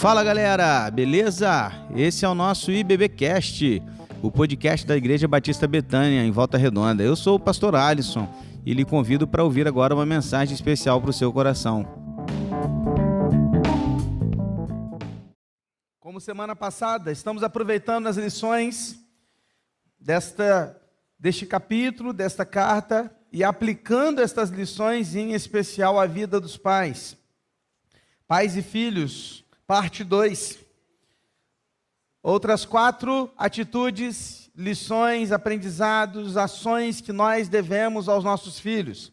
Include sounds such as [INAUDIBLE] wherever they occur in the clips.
Fala galera, beleza? Esse é o nosso IBBcast, o podcast da Igreja Batista Betânia, em Volta Redonda. Eu sou o pastor Alisson e lhe convido para ouvir agora uma mensagem especial para o seu coração. Como semana passada, estamos aproveitando as lições desta, deste capítulo, desta carta, e aplicando estas lições, em especial à vida dos pais. Pais e filhos, parte 2. Outras quatro atitudes, lições, aprendizados, ações que nós devemos aos nossos filhos.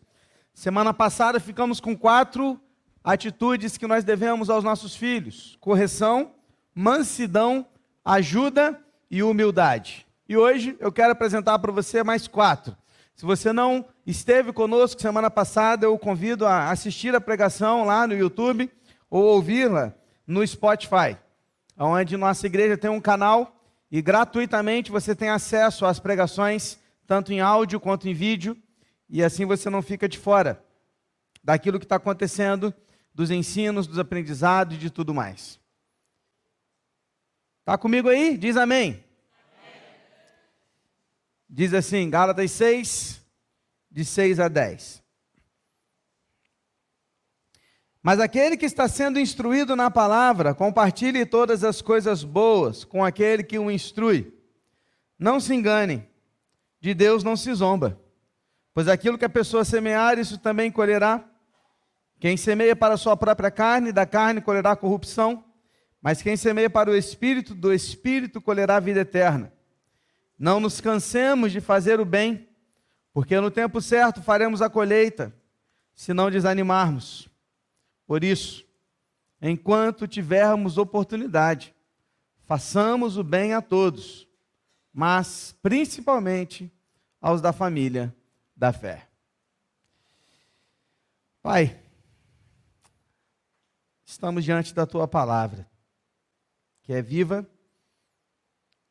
Semana passada ficamos com quatro atitudes que nós devemos aos nossos filhos: correção, mansidão, ajuda e humildade. E hoje eu quero apresentar para você mais quatro. Se você não esteve conosco semana passada, eu o convido a assistir a pregação lá no YouTube ou ouvi-la no Spotify, onde nossa igreja tem um canal e gratuitamente você tem acesso às pregações, tanto em áudio quanto em vídeo, e assim você não fica de fora daquilo que está acontecendo, dos ensinos, dos aprendizados e de tudo mais. Está comigo aí? Diz amém. Diz assim, Gálatas 6, de 6 a 10. Mas aquele que está sendo instruído na palavra, compartilhe todas as coisas boas com aquele que o instrui. Não se engane, de Deus não se zomba, pois aquilo que a pessoa semear, isso também colherá. Quem semeia para a sua própria carne, da carne colherá corrupção, mas quem semeia para o espírito, do espírito colherá vida eterna. Não nos cansemos de fazer o bem, porque no tempo certo faremos a colheita, se não desanimarmos. Por isso, enquanto tivermos oportunidade, façamos o bem a todos, mas principalmente aos da família da fé. Pai, estamos diante da tua palavra, que é viva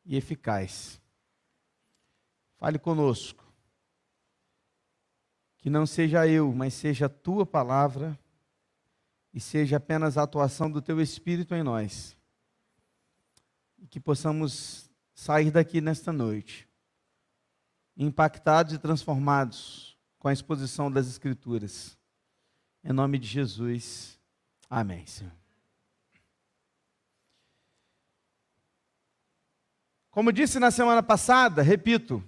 e eficaz. Fale conosco. Que não seja eu, mas seja a tua palavra e seja apenas a atuação do teu Espírito em nós. E que possamos sair daqui nesta noite, impactados e transformados com a exposição das Escrituras. Em nome de Jesus. Amém, Senhor. Como disse na semana passada, repito,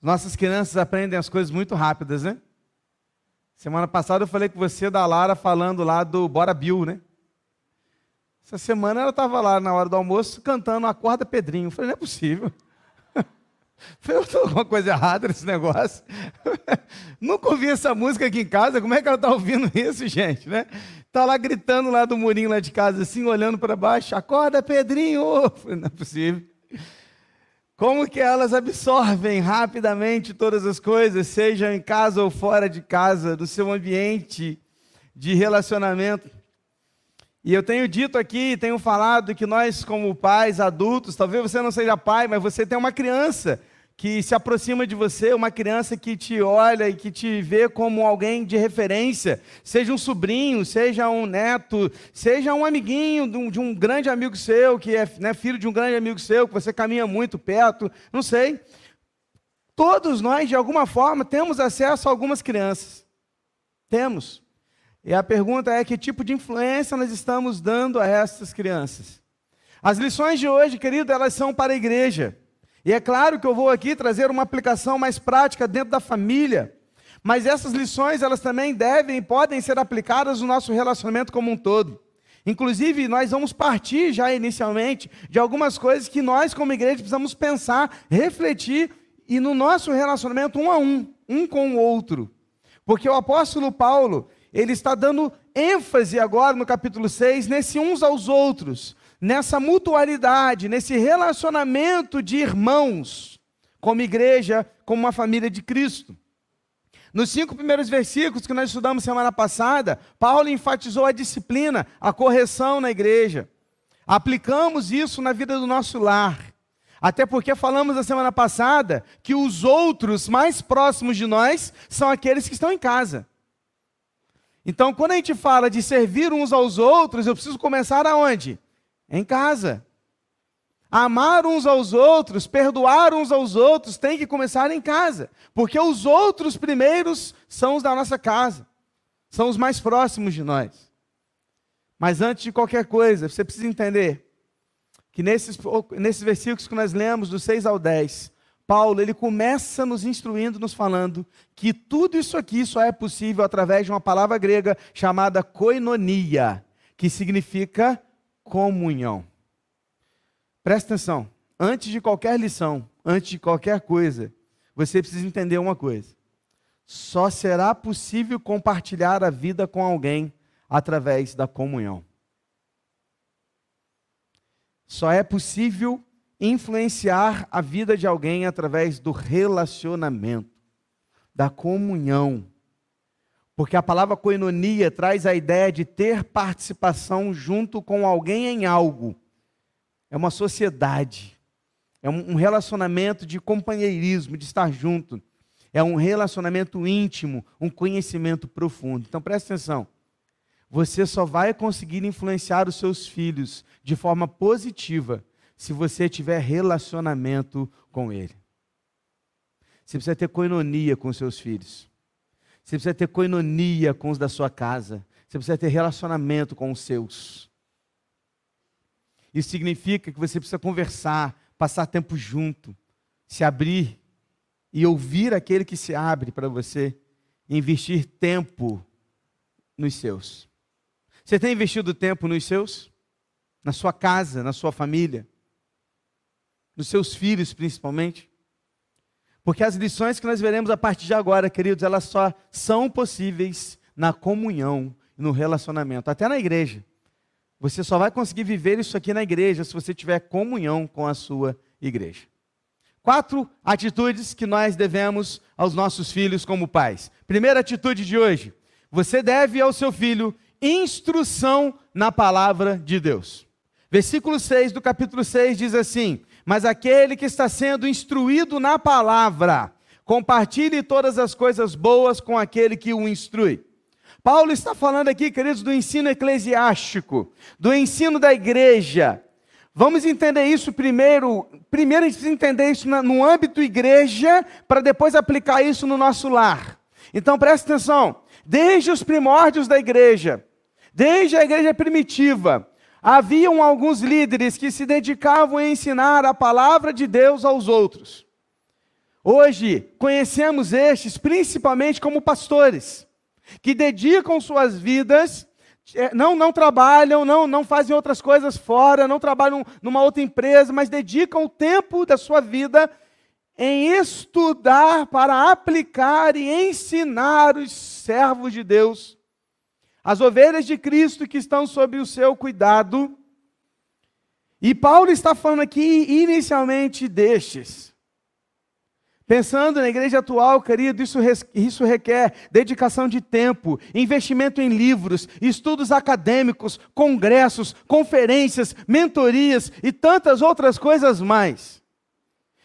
nossas crianças aprendem as coisas muito rápidas, né? Semana passada eu falei com você da Lara falando lá do Bora Bill, né? Essa semana ela estava lá na hora do almoço cantando Acorda Pedrinho. Eu falei, não é possível. [LAUGHS] Falei, eu estou alguma coisa errada nesse negócio. [LAUGHS] Nunca ouvi essa música aqui em casa. Como é que ela está ouvindo isso, gente? Né? Tá lá gritando lá do murinho lá de casa, assim, olhando para baixo. Acorda, Pedrinho! [LAUGHS] Falei, não é possível. Como que elas absorvem rapidamente todas as coisas, seja em casa ou fora de casa, do seu ambiente de relacionamento. E eu tenho dito aqui, tenho falado que nós, como pais adultos, talvez você não seja pai, mas você tem uma criança que se aproxima de você, uma criança que te olha e que te vê como alguém de referência, seja um sobrinho, seja um neto, seja um amiguinho de um, de um grande amigo seu, que é né, filho de um grande amigo seu, que você caminha muito perto, não sei. Todos nós, de alguma forma, temos acesso a algumas crianças. Temos. E a pergunta é: que tipo de influência nós estamos dando a essas crianças? As lições de hoje, querido, elas são para a igreja. E é claro que eu vou aqui trazer uma aplicação mais prática dentro da família, mas essas lições elas também devem e podem ser aplicadas no nosso relacionamento como um todo. Inclusive, nós vamos partir já inicialmente de algumas coisas que nós, como igreja, precisamos pensar, refletir e no nosso relacionamento um a um, um com o outro. Porque o apóstolo Paulo, ele está dando ênfase agora no capítulo 6 nesse uns aos outros nessa mutualidade, nesse relacionamento de irmãos, como igreja, como uma família de Cristo. Nos cinco primeiros versículos que nós estudamos semana passada, Paulo enfatizou a disciplina, a correção na igreja. Aplicamos isso na vida do nosso lar. Até porque falamos na semana passada que os outros mais próximos de nós são aqueles que estão em casa. Então, quando a gente fala de servir uns aos outros, eu preciso começar aonde? Em casa. Amar uns aos outros, perdoar uns aos outros, tem que começar em casa. Porque os outros primeiros são os da nossa casa, são os mais próximos de nós. Mas antes de qualquer coisa, você precisa entender que nesses, nesses versículos que nós lemos, do 6 ao 10, Paulo ele começa nos instruindo, nos falando que tudo isso aqui só é possível através de uma palavra grega chamada koinonia, que significa comunhão. Presta atenção. Antes de qualquer lição, antes de qualquer coisa, você precisa entender uma coisa. Só será possível compartilhar a vida com alguém através da comunhão. Só é possível influenciar a vida de alguém através do relacionamento, da comunhão. Porque a palavra coinonia traz a ideia de ter participação junto com alguém em algo é uma sociedade, é um relacionamento de companheirismo, de estar junto, é um relacionamento íntimo, um conhecimento profundo. Então preste atenção. Você só vai conseguir influenciar os seus filhos de forma positiva se você tiver relacionamento com ele. Você precisa ter coinonia com seus filhos. Você precisa ter coinonia com os da sua casa. Você precisa ter relacionamento com os seus. Isso significa que você precisa conversar, passar tempo junto, se abrir e ouvir aquele que se abre para você, investir tempo nos seus. Você tem investido tempo nos seus? Na sua casa, na sua família? Nos seus filhos, principalmente? Porque as lições que nós veremos a partir de agora, queridos, elas só são possíveis na comunhão no relacionamento, até na igreja. Você só vai conseguir viver isso aqui na igreja se você tiver comunhão com a sua igreja. Quatro atitudes que nós devemos aos nossos filhos como pais. Primeira atitude de hoje: você deve ao seu filho instrução na palavra de Deus. Versículo 6 do capítulo 6 diz assim: Mas aquele que está sendo instruído na palavra, compartilhe todas as coisas boas com aquele que o instrui. Paulo está falando aqui, queridos, do ensino eclesiástico, do ensino da igreja. Vamos entender isso primeiro. Primeiro a gente precisa entender isso no âmbito igreja, para depois aplicar isso no nosso lar. Então presta atenção. Desde os primórdios da igreja, desde a igreja primitiva, haviam alguns líderes que se dedicavam a ensinar a palavra de Deus aos outros. Hoje conhecemos estes principalmente como pastores que dedicam suas vidas, é, não, não trabalham, não, não fazem outras coisas fora, não trabalham numa outra empresa, mas dedicam o tempo da sua vida em estudar para aplicar e ensinar os servos de Deus, as ovelhas de Cristo que estão sob o seu cuidado. E Paulo está falando aqui inicialmente destes. Pensando na igreja atual, querido, isso, isso requer dedicação de tempo, investimento em livros, estudos acadêmicos, congressos, conferências, mentorias e tantas outras coisas mais.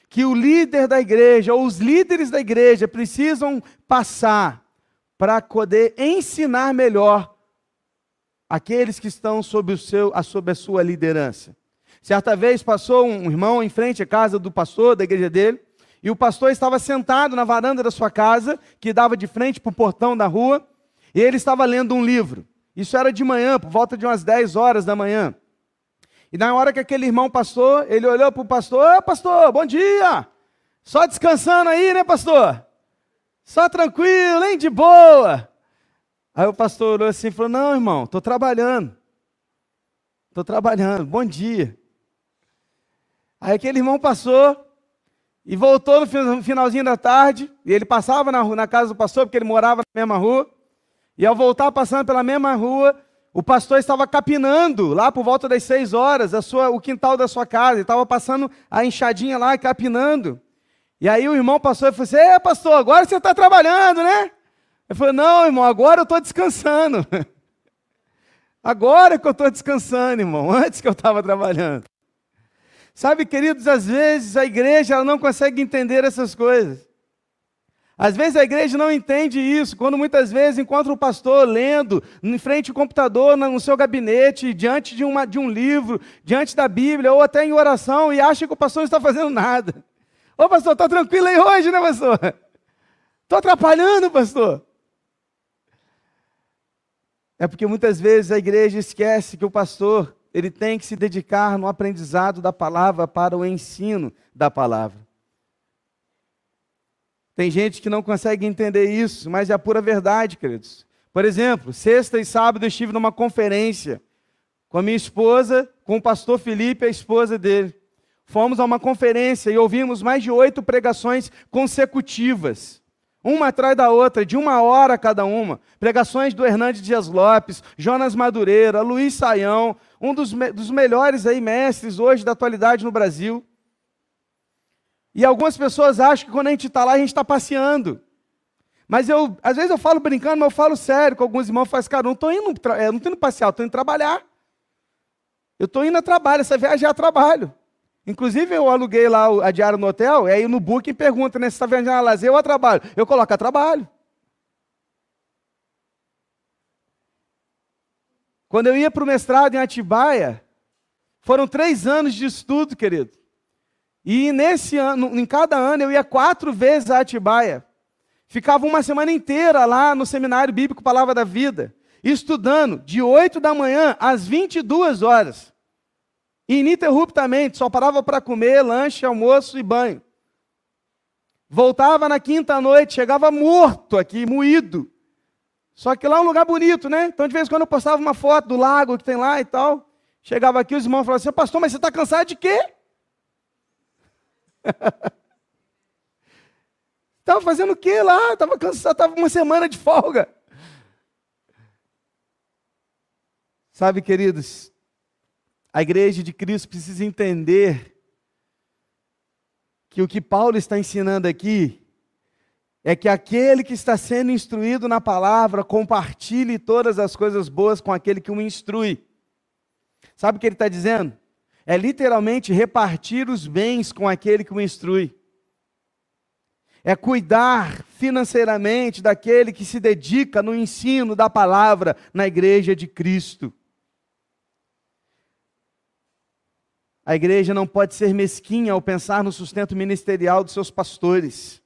Que o líder da igreja ou os líderes da igreja precisam passar para poder ensinar melhor aqueles que estão sob, o seu, sob a sua liderança. Certa vez passou um irmão em frente à casa do pastor da igreja dele e o pastor estava sentado na varanda da sua casa, que dava de frente para o portão da rua, e ele estava lendo um livro. Isso era de manhã, por volta de umas 10 horas da manhã. E na hora que aquele irmão passou, ele olhou para o pastor: Ô pastor, bom dia! Só descansando aí, né, pastor? Só tranquilo, hein? De boa. Aí o pastor olhou assim e falou: Não, irmão, estou trabalhando. Estou trabalhando, bom dia. Aí aquele irmão passou, e voltou no finalzinho da tarde, e ele passava na, na casa do pastor, porque ele morava na mesma rua. E ao voltar passando pela mesma rua, o pastor estava capinando lá por volta das seis horas a sua, o quintal da sua casa. Ele estava passando a enxadinha lá, capinando. E aí o irmão passou e falou assim: É, pastor, agora você está trabalhando, né? Ele falou: Não, irmão, agora eu estou descansando. [LAUGHS] agora que eu estou descansando, irmão, antes que eu estava trabalhando. Sabe, queridos, às vezes a igreja ela não consegue entender essas coisas. Às vezes a igreja não entende isso, quando muitas vezes encontra o pastor lendo em frente ao computador, no seu gabinete, diante de, uma, de um livro, diante da Bíblia, ou até em oração, e acha que o pastor não está fazendo nada. Ô pastor, está tranquilo aí hoje, né, pastor? [LAUGHS] Estou atrapalhando, pastor. É porque muitas vezes a igreja esquece que o pastor ele tem que se dedicar no aprendizado da palavra para o ensino da palavra. Tem gente que não consegue entender isso, mas é a pura verdade, queridos. Por exemplo, sexta e sábado eu estive numa conferência com a minha esposa, com o pastor Felipe, a esposa dele. Fomos a uma conferência e ouvimos mais de oito pregações consecutivas, uma atrás da outra, de uma hora cada uma. Pregações do Hernandes Dias Lopes, Jonas Madureira, Luiz Saião, um dos, me dos melhores aí mestres hoje da atualidade no Brasil. E algumas pessoas acham que quando a gente está lá, a gente está passeando. Mas eu, às vezes eu falo brincando, mas eu falo sério com alguns irmãos, faz cara, não estou indo, não indo passear, estou indo trabalhar. Eu estou indo a trabalho, essa viagem é a trabalho. Inclusive, eu aluguei lá a diária no hotel, e aí no booking pergunta, né, se está viajando a lazer ou a trabalho. Eu coloco a trabalho. Quando eu ia para o mestrado em Atibaia, foram três anos de estudo, querido. E nesse ano, em cada ano, eu ia quatro vezes a Atibaia. Ficava uma semana inteira lá no Seminário Bíblico Palavra da Vida, estudando de 8 da manhã às 22 horas. Ininterruptamente, só parava para comer, lanche, almoço e banho. Voltava na quinta noite, chegava morto aqui, moído. Só que lá é um lugar bonito, né? Então, de vez em quando eu postava uma foto do lago que tem lá e tal. Chegava aqui, os irmãos falavam assim: Pastor, mas você está cansado de quê? [LAUGHS] Estava fazendo o que lá? Estava cansado, estava uma semana de folga. Sabe, queridos, a igreja de Cristo precisa entender que o que Paulo está ensinando aqui é que aquele que está sendo instruído na palavra compartilhe todas as coisas boas com aquele que o instrui. Sabe o que ele está dizendo? é literalmente repartir os bens com aquele que o instrui. É cuidar financeiramente daquele que se dedica no ensino da palavra na igreja de Cristo. A igreja não pode ser mesquinha ao pensar no sustento ministerial dos seus pastores,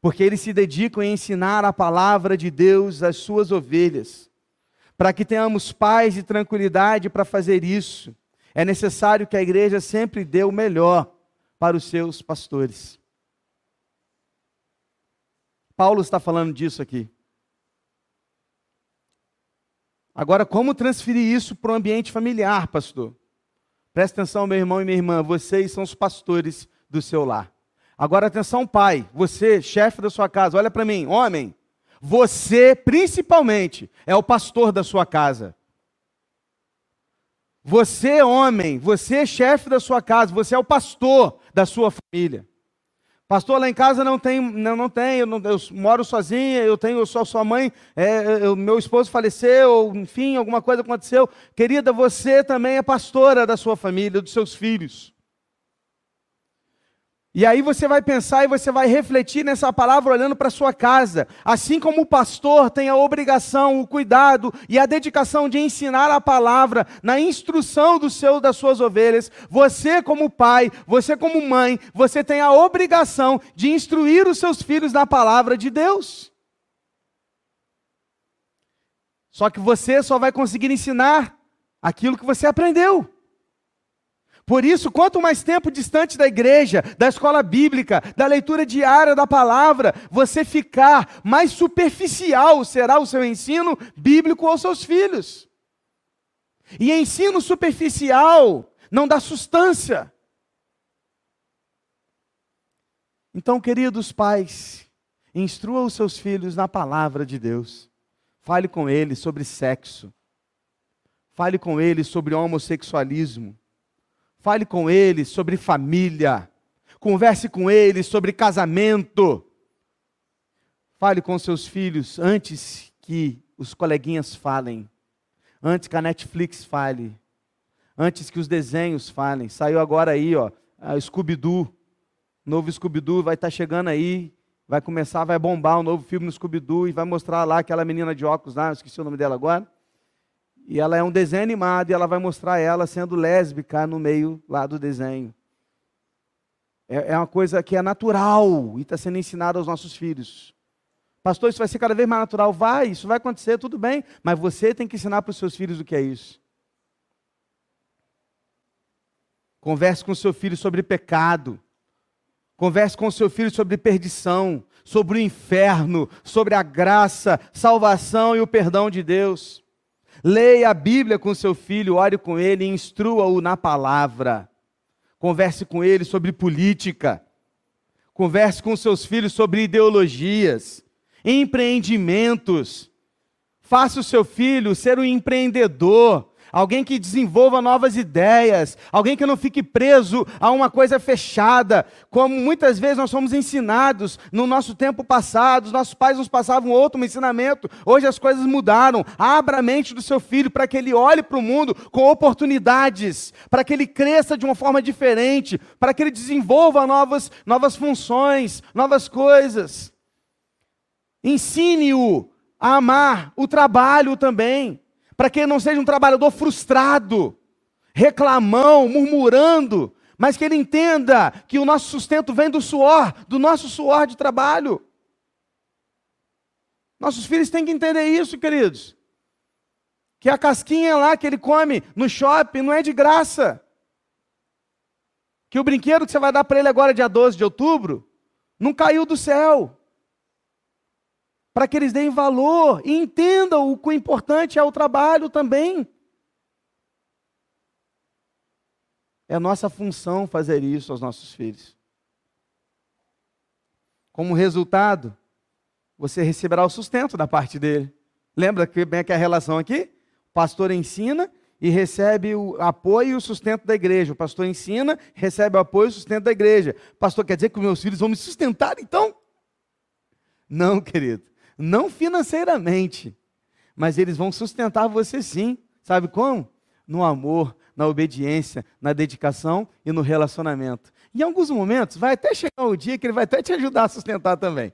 porque eles se dedicam em ensinar a palavra de Deus às suas ovelhas, para que tenhamos paz e tranquilidade para fazer isso é necessário que a igreja sempre dê o melhor para os seus pastores. Paulo está falando disso aqui. Agora, como transferir isso para o ambiente familiar, pastor? Presta atenção, meu irmão e minha irmã, vocês são os pastores do seu lar. Agora, atenção, pai, você, chefe da sua casa, olha para mim, homem, você, principalmente, é o pastor da sua casa. Você, homem, você chefe da sua casa, você é o pastor da sua família. Pastor, lá em casa não tem, não, não tem, eu, não, eu moro sozinha, eu tenho só sua mãe, é, eu, meu esposo faleceu, enfim, alguma coisa aconteceu. Querida, você também é pastora da sua família, dos seus filhos. E aí você vai pensar e você vai refletir nessa palavra olhando para sua casa. Assim como o pastor tem a obrigação, o cuidado e a dedicação de ensinar a palavra na instrução do seu das suas ovelhas, você como pai, você como mãe, você tem a obrigação de instruir os seus filhos na palavra de Deus. Só que você só vai conseguir ensinar aquilo que você aprendeu. Por isso, quanto mais tempo distante da igreja, da escola bíblica, da leitura diária da palavra, você ficar, mais superficial será o seu ensino bíblico aos seus filhos. E ensino superficial não dá sustância. Então, queridos pais, instrua os seus filhos na palavra de Deus. Fale com eles sobre sexo. Fale com eles sobre homossexualismo. Fale com eles sobre família. Converse com eles sobre casamento. Fale com seus filhos antes que os coleguinhas falem. Antes que a Netflix fale. Antes que os desenhos falem. Saiu agora aí, ó, a Scooby-Doo. Novo Scooby-Doo vai estar tá chegando aí. vai começar, vai bombar um novo filme no Scooby-Doo e vai mostrar lá aquela menina de óculos lá, esqueci o nome dela agora. E ela é um desenho animado e ela vai mostrar ela sendo lésbica no meio lá do desenho. É, é uma coisa que é natural e está sendo ensinada aos nossos filhos. Pastor, isso vai ser cada vez mais natural. Vai, isso vai acontecer, tudo bem. Mas você tem que ensinar para os seus filhos o que é isso. Converse com seu filho sobre pecado. Converse com seu filho sobre perdição, sobre o inferno, sobre a graça, salvação e o perdão de Deus. Leia a Bíblia com seu filho, ore com ele instrua-o na palavra. Converse com ele sobre política. Converse com seus filhos sobre ideologias, empreendimentos. Faça o seu filho ser um empreendedor, alguém que desenvolva novas ideias, alguém que não fique preso a uma coisa fechada, como muitas vezes nós somos ensinados no nosso tempo passado, os nossos pais nos passavam outro ensinamento, hoje as coisas mudaram. Abra a mente do seu filho para que ele olhe para o mundo com oportunidades, para que ele cresça de uma forma diferente, para que ele desenvolva novas, novas funções, novas coisas. Ensine-o a amar o trabalho também para que ele não seja um trabalhador frustrado, reclamão, murmurando, mas que ele entenda que o nosso sustento vem do suor, do nosso suor de trabalho. Nossos filhos têm que entender isso, queridos. Que a casquinha lá que ele come no shopping não é de graça. Que o brinquedo que você vai dar para ele agora, dia 12 de outubro, não caiu do céu para que eles deem valor e entendam o quão importante é o trabalho também. É nossa função fazer isso aos nossos filhos. Como resultado, você receberá o sustento da parte dele. Lembra que bem que a relação aqui? O pastor ensina e recebe o apoio e o sustento da igreja. O pastor ensina, recebe o apoio e o sustento da igreja. Pastor, quer dizer que meus filhos vão me sustentar então? Não, querido. Não financeiramente, mas eles vão sustentar você sim. Sabe como? No amor, na obediência, na dedicação e no relacionamento. Em alguns momentos, vai até chegar o dia que ele vai até te ajudar a sustentar também.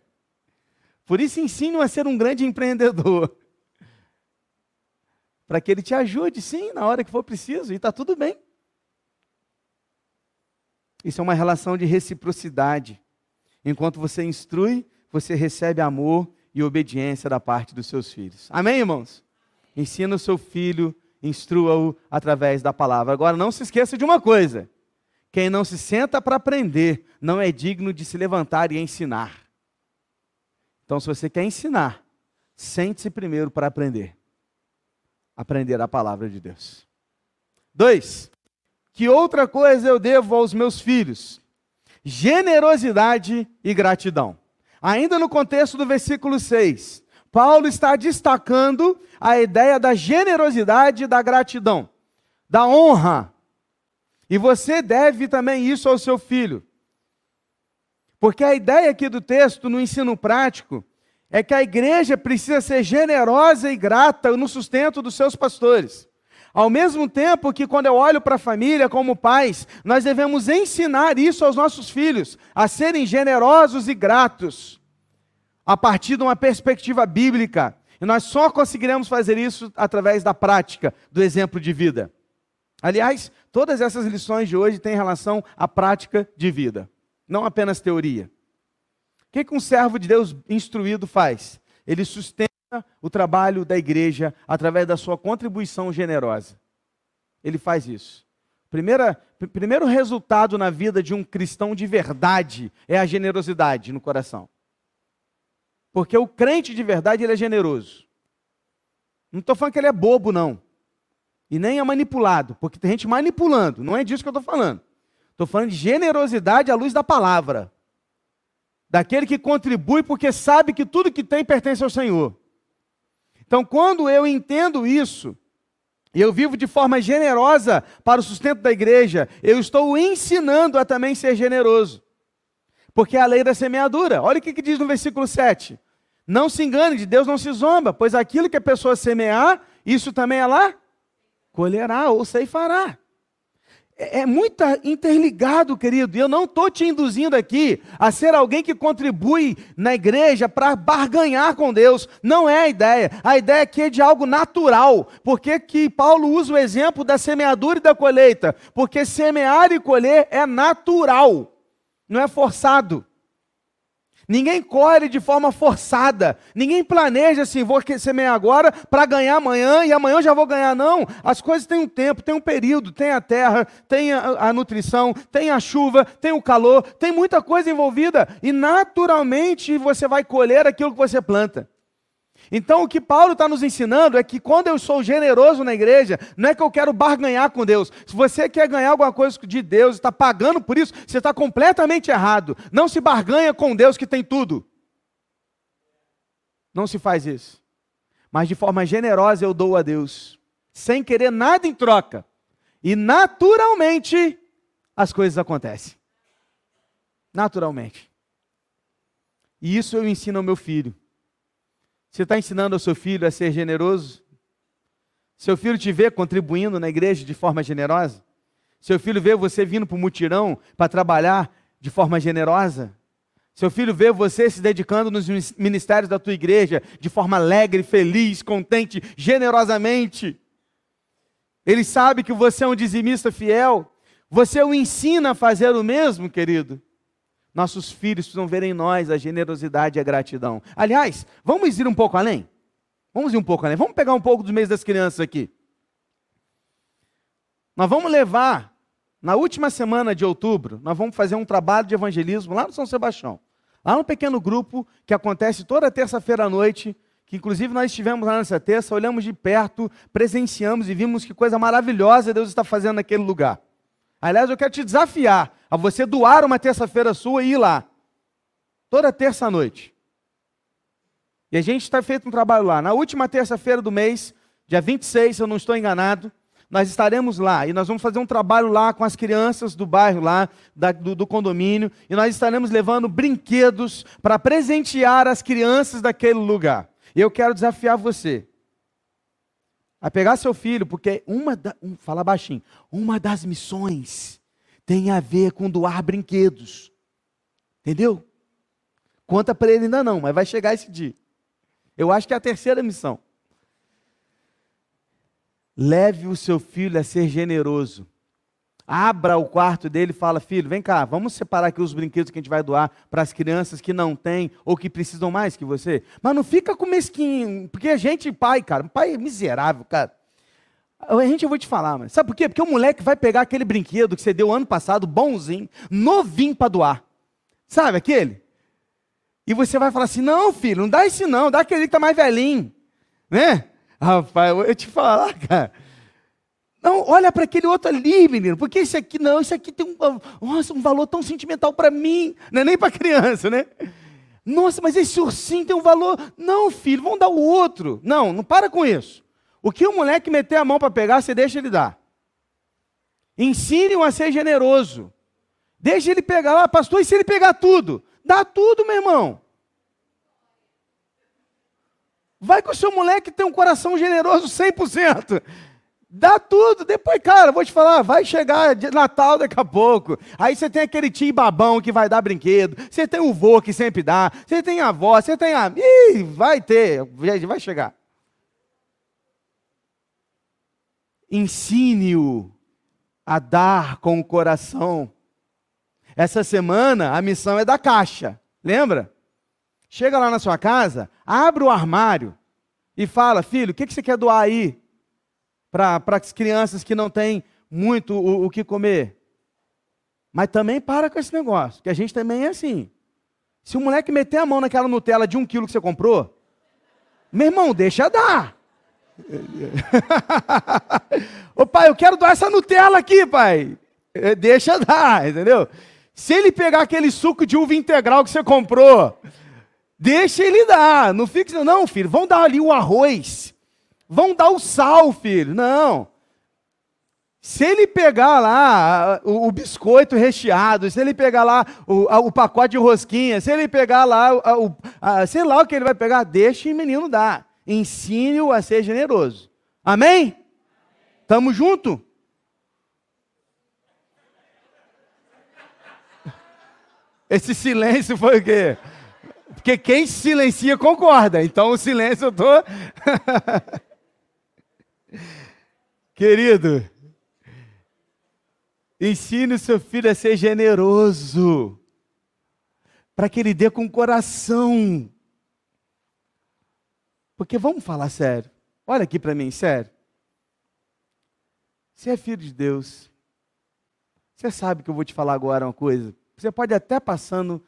Por isso, ensine-o a ser um grande empreendedor. [LAUGHS] Para que ele te ajude, sim, na hora que for preciso, e está tudo bem. Isso é uma relação de reciprocidade. Enquanto você instrui, você recebe amor e obediência da parte dos seus filhos. Amém, irmãos? Ensina o seu filho, instrua-o através da palavra. Agora, não se esqueça de uma coisa: quem não se senta para aprender não é digno de se levantar e ensinar. Então, se você quer ensinar, sente-se primeiro para aprender. Aprender a palavra de Deus. Dois, que outra coisa eu devo aos meus filhos? Generosidade e gratidão. Ainda no contexto do versículo 6, Paulo está destacando a ideia da generosidade e da gratidão, da honra. E você deve também isso ao seu filho. Porque a ideia aqui do texto, no ensino prático, é que a igreja precisa ser generosa e grata no sustento dos seus pastores. Ao mesmo tempo que, quando eu olho para a família como pais, nós devemos ensinar isso aos nossos filhos, a serem generosos e gratos, a partir de uma perspectiva bíblica. E nós só conseguiremos fazer isso através da prática, do exemplo de vida. Aliás, todas essas lições de hoje têm relação à prática de vida, não apenas teoria. O que, um servo de Deus instruído faz? Ele sustenta o trabalho da igreja através da sua contribuição generosa. Ele faz isso. Primeira, primeiro resultado na vida de um cristão de verdade é a generosidade no coração. Porque o crente de verdade ele é generoso. Não estou falando que ele é bobo, não. E nem é manipulado, porque tem gente manipulando. Não é disso que eu estou falando. Estou falando de generosidade à luz da palavra. Daquele que contribui porque sabe que tudo que tem pertence ao Senhor. Então, quando eu entendo isso, e eu vivo de forma generosa para o sustento da igreja, eu estou ensinando a também ser generoso. Porque é a lei da semeadura. Olha o que, que diz no versículo 7. Não se engane, de Deus não se zomba, pois aquilo que a pessoa semear, isso também ela colherá ou ceifará. É, é muito interligado, querido. E eu não estou te induzindo aqui a ser alguém que contribui na igreja para barganhar com Deus. Não é a ideia. A ideia aqui é de algo natural. Porque que Paulo usa o exemplo da semeadura e da colheita? Porque semear e colher é natural, não é forçado. Ninguém colhe de forma forçada. Ninguém planeja assim, vou semear agora para ganhar amanhã e amanhã já vou ganhar. Não. As coisas têm um tempo, tem um período, tem a terra, tem a, a nutrição, tem a chuva, tem o calor, tem muita coisa envolvida. E naturalmente você vai colher aquilo que você planta. Então, o que Paulo está nos ensinando é que quando eu sou generoso na igreja, não é que eu quero barganhar com Deus. Se você quer ganhar alguma coisa de Deus, está pagando por isso, você está completamente errado. Não se barganha com Deus que tem tudo. Não se faz isso. Mas de forma generosa eu dou a Deus, sem querer nada em troca. E naturalmente as coisas acontecem. Naturalmente. E isso eu ensino ao meu filho. Você está ensinando ao seu filho a ser generoso? Seu filho te vê contribuindo na igreja de forma generosa? Seu filho vê você vindo para o mutirão para trabalhar de forma generosa? Seu filho vê você se dedicando nos ministérios da tua igreja de forma alegre, feliz, contente, generosamente? Ele sabe que você é um dizimista fiel? Você o ensina a fazer o mesmo, querido? Nossos filhos precisam ver em nós a generosidade e a gratidão. Aliás, vamos ir um pouco além? Vamos ir um pouco além. Vamos pegar um pouco dos meios das crianças aqui. Nós vamos levar, na última semana de outubro, nós vamos fazer um trabalho de evangelismo lá no São Sebastião. Lá no pequeno grupo que acontece toda terça-feira à noite, que inclusive nós estivemos lá nessa terça, olhamos de perto, presenciamos e vimos que coisa maravilhosa Deus está fazendo naquele lugar. Aliás, eu quero te desafiar a você doar uma terça-feira sua e ir lá. Toda terça-noite. E a gente está feito um trabalho lá. Na última terça-feira do mês, dia 26, se eu não estou enganado, nós estaremos lá e nós vamos fazer um trabalho lá com as crianças do bairro lá, da, do, do, condomínio, e nós estaremos levando brinquedos para presentear as crianças daquele lugar. E eu quero desafiar você a pegar seu filho, porque uma, da, um, fala baixinho, uma das missões tem a ver com doar brinquedos. Entendeu? Conta para ele ainda não, mas vai chegar esse dia. Eu acho que é a terceira missão. Leve o seu filho a ser generoso. Abra o quarto dele e fala: Filho, vem cá, vamos separar aqui os brinquedos que a gente vai doar para as crianças que não têm ou que precisam mais que você. Mas não fica com mesquinho, porque a gente, pai, cara, pai é miserável, cara. A gente, eu vou te falar, mas sabe por quê? Porque o moleque vai pegar aquele brinquedo que você deu ano passado, bonzinho, novinho para doar. Sabe aquele? E você vai falar assim: não, filho, não dá esse não, dá aquele que está mais velhinho. Né? Rapaz, eu te falar, [LAUGHS] cara. Não, olha para aquele outro ali, menino, porque esse aqui não, esse aqui tem um, nossa, um valor tão sentimental para mim, não é nem para criança, né? Nossa, mas esse ursinho tem um valor. Não, filho, vamos dar o outro. Não, não para com isso. O que o moleque meter a mão para pegar, você deixa ele dar. Ensine-o a ser generoso. Deixa ele pegar lá, pastor, e se ele pegar tudo? Dá tudo, meu irmão. Vai com o seu moleque tem um coração generoso 100%. Dá tudo. Depois, cara, vou te falar, vai chegar Natal daqui a pouco. Aí você tem aquele tio babão que vai dar brinquedo. Você tem o vô que sempre dá. Você tem a avó, você tem a. Ih, vai ter, vai chegar. Ensine-o a dar com o coração. Essa semana a missão é da caixa, lembra? Chega lá na sua casa, abre o armário e fala: Filho, o que, você quer doar aí para as crianças que não têm muito o, o que comer? Mas também para com esse negócio, que a gente também é assim. Se o moleque meter a mão naquela Nutella de um quilo que você comprou, meu irmão, deixa dar. [LAUGHS] Ô pai, eu quero doar essa Nutella aqui, pai. É, deixa dar, entendeu? Se ele pegar aquele suco de uva integral que você comprou, deixa ele dar. Não fique, não, filho, vão dar ali o arroz. Vão dar o sal, filho. Não. Se ele pegar lá o, o biscoito recheado, se ele pegar lá o, a, o pacote de rosquinha, se ele pegar lá, o, a, sei lá o que ele vai pegar, deixa o menino dar. Ensine-o a ser generoso. Amém? Tamo junto? Esse silêncio foi o quê? Porque quem silencia concorda. Então o silêncio eu tô [LAUGHS] Querido, ensine o seu filho a ser generoso, para que ele dê com o coração. Porque vamos falar sério. Olha aqui para mim, sério. Você é filho de Deus. Você sabe que eu vou te falar agora uma coisa. Você pode até passando,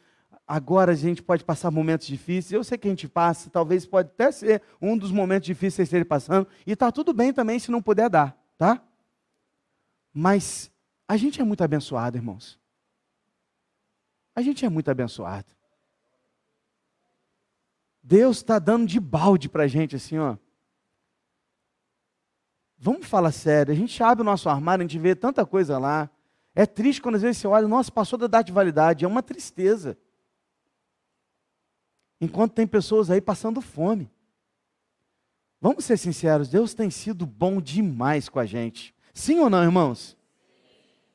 agora a gente pode passar momentos difíceis. Eu sei que a gente passa, talvez pode até ser um dos momentos difíceis que passando. E está tudo bem também se não puder dar, tá? Mas a gente é muito abençoado, irmãos. A gente é muito abençoado. Deus está dando de balde para a gente assim, ó. Vamos falar sério, a gente abre o nosso armário, a gente vê tanta coisa lá. É triste quando às vezes você olha, nossa, passou da data de validade, é uma tristeza. Enquanto tem pessoas aí passando fome. Vamos ser sinceros, Deus tem sido bom demais com a gente. Sim ou não, irmãos?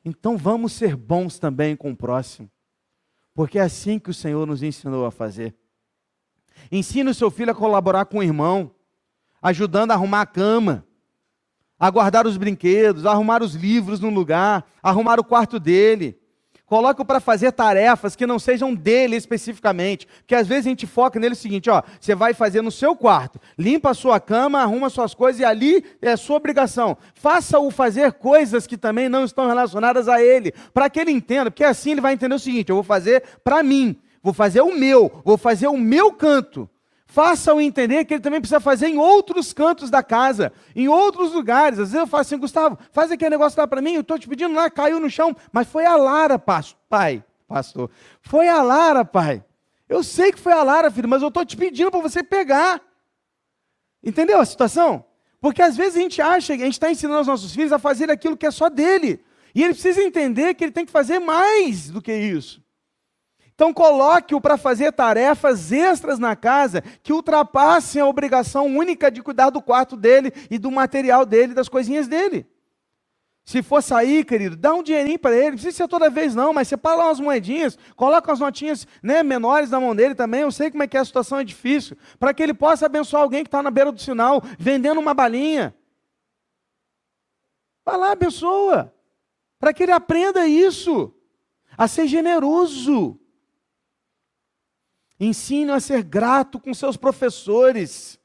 Então vamos ser bons também com o próximo. Porque é assim que o Senhor nos ensinou a fazer. Ensine o seu filho a colaborar com o irmão, ajudando a arrumar a cama a guardar os brinquedos, a arrumar os livros no lugar, a arrumar o quarto dele. Coloque-o para fazer tarefas que não sejam dele especificamente. Porque às vezes a gente foca nele o seguinte: ó, você vai fazer no seu quarto, limpa a sua cama, arruma suas coisas e ali é sua obrigação. Faça-o fazer coisas que também não estão relacionadas a ele, para que ele entenda, porque assim ele vai entender o seguinte: eu vou fazer para mim, vou fazer o meu, vou fazer o meu canto. Faça-o entender que ele também precisa fazer em outros cantos da casa, em outros lugares. Às vezes eu falo assim, Gustavo, faz aquele negócio lá para mim, eu estou te pedindo lá, caiu no chão, mas foi a Lara, pai, pastor. Foi a Lara, pai. Eu sei que foi a Lara, filho, mas eu estou te pedindo para você pegar. Entendeu a situação? Porque às vezes a gente acha a gente está ensinando os nossos filhos a fazer aquilo que é só dele. E ele precisa entender que ele tem que fazer mais do que isso. Então coloque-o para fazer tarefas extras na casa que ultrapassem a obrigação única de cuidar do quarto dele e do material dele, das coisinhas dele. Se for sair, querido, dá um dinheirinho para ele. Não precisa ser toda vez, não, mas separa lá umas moedinhas, coloca umas notinhas né, menores na mão dele também. Eu sei como é que é, a situação é difícil. Para que ele possa abençoar alguém que está na beira do sinal, vendendo uma balinha. Vai lá, abençoa. Para que ele aprenda isso, a ser generoso. Ensine a ser grato com seus professores.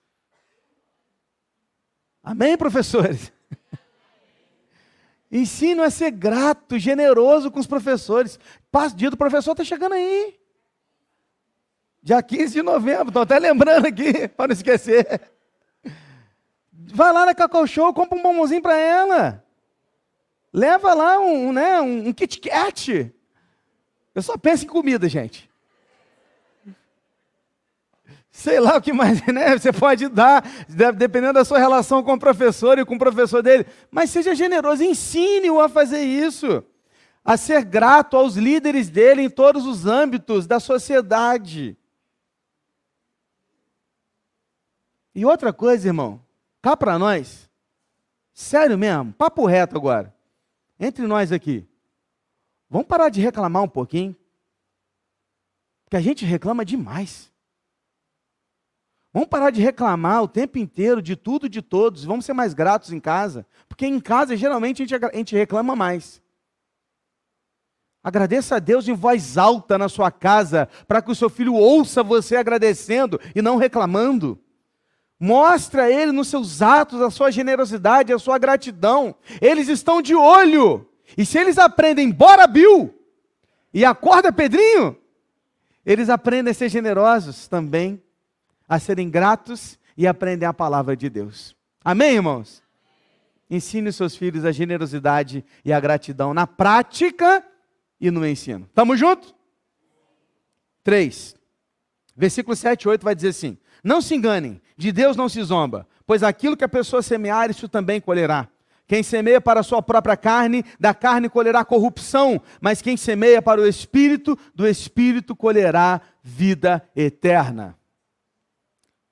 Amém, professores? [LAUGHS] Ensine a ser grato, generoso com os professores. Passo dia do professor está chegando aí. Dia 15 de novembro, estou até lembrando aqui, [LAUGHS] para não esquecer. Vai lá na Cacau Show, compra um bombonzinho para ela. Leva lá um, né, um, um Kit Kat. Eu só penso em comida, gente sei lá o que mais, [LAUGHS] né? Você pode dar, dependendo da sua relação com o professor e com o professor dele. Mas seja generoso, ensine-o a fazer isso, a ser grato aos líderes dele em todos os âmbitos da sociedade. E outra coisa, irmão, cá para nós, sério mesmo, papo reto agora, entre nós aqui, vamos parar de reclamar um pouquinho, porque a gente reclama demais. Vamos parar de reclamar o tempo inteiro de tudo e de todos. Vamos ser mais gratos em casa. Porque em casa, geralmente, a gente, a gente reclama mais. Agradeça a Deus em voz alta na sua casa, para que o seu filho ouça você agradecendo e não reclamando. Mostre a ele nos seus atos a sua generosidade, a sua gratidão. Eles estão de olho. E se eles aprendem, bora Bill, e acorda Pedrinho, eles aprendem a ser generosos também a serem gratos e aprendem a palavra de Deus. Amém, irmãos? Ensine seus filhos a generosidade e a gratidão na prática e no ensino. Estamos juntos? 3. Versículo 7 e 8 vai dizer assim: Não se enganem, de Deus não se zomba, pois aquilo que a pessoa semear, isso também colherá. Quem semeia para a sua própria carne, da carne colherá corrupção, mas quem semeia para o espírito, do espírito colherá vida eterna.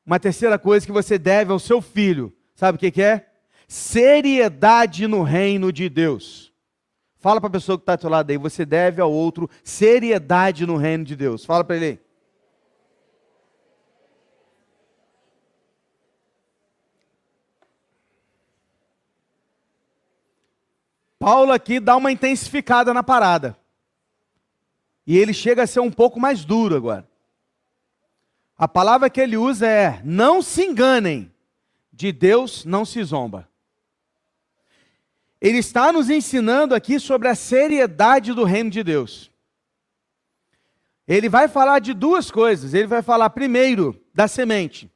Uma terceira coisa que você deve ao seu filho, sabe o que, que é? Seriedade no reino de Deus. Fala para a pessoa que está do seu lado aí, você deve ao outro seriedade no reino de Deus. Fala para ele aí. Paulo aqui dá uma intensificada na parada. E ele chega a ser um pouco mais duro agora. A palavra que ele usa é: não se enganem, de Deus não se zomba. Ele está nos ensinando aqui sobre a seriedade do reino de Deus. Ele vai falar de duas coisas. Ele vai falar, primeiro, da semente.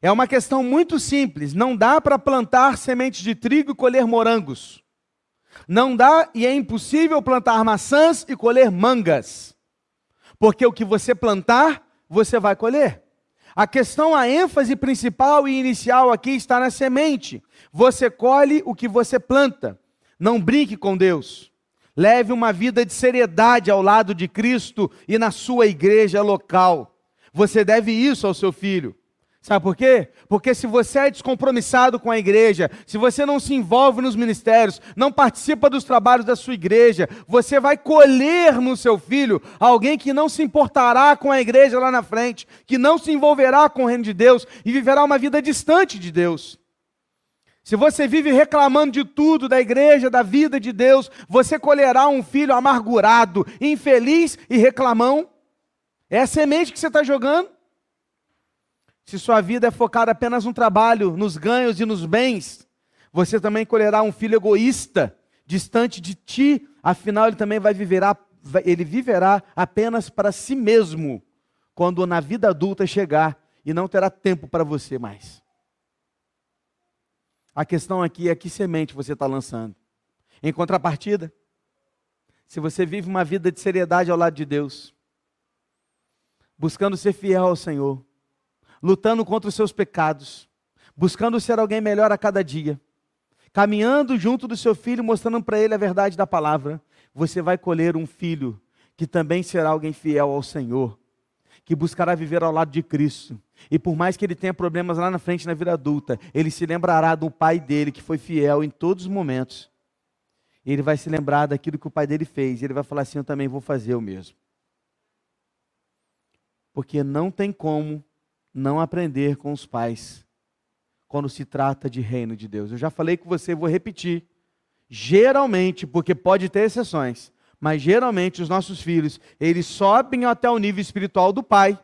É uma questão muito simples. Não dá para plantar sementes de trigo e colher morangos. Não dá e é impossível plantar maçãs e colher mangas. Porque o que você plantar, você vai colher. A questão, a ênfase principal e inicial aqui está na semente. Você colhe o que você planta. Não brinque com Deus. Leve uma vida de seriedade ao lado de Cristo e na sua igreja local. Você deve isso ao seu filho. Sabe por quê? Porque se você é descompromissado com a igreja, se você não se envolve nos ministérios, não participa dos trabalhos da sua igreja, você vai colher no seu filho alguém que não se importará com a igreja lá na frente, que não se envolverá com o reino de Deus e viverá uma vida distante de Deus. Se você vive reclamando de tudo, da igreja, da vida de Deus, você colherá um filho amargurado, infeliz e reclamão. É a semente que você está jogando. Se sua vida é focada apenas no trabalho, nos ganhos e nos bens, você também colherá um filho egoísta, distante de ti, afinal ele também vai viverá, ele viverá apenas para si mesmo, quando na vida adulta chegar e não terá tempo para você mais. A questão aqui é que semente você está lançando. Em contrapartida, se você vive uma vida de seriedade ao lado de Deus, buscando ser fiel ao Senhor, lutando contra os seus pecados, buscando ser alguém melhor a cada dia, caminhando junto do seu filho, mostrando para ele a verdade da palavra, você vai colher um filho que também será alguém fiel ao Senhor, que buscará viver ao lado de Cristo. E por mais que ele tenha problemas lá na frente na vida adulta, ele se lembrará do pai dele que foi fiel em todos os momentos. Ele vai se lembrar daquilo que o pai dele fez. E ele vai falar assim: Eu também vou fazer o mesmo. Porque não tem como não aprender com os pais quando se trata de reino de Deus. Eu já falei com você, vou repetir. Geralmente, porque pode ter exceções, mas geralmente os nossos filhos, eles sobem até o nível espiritual do pai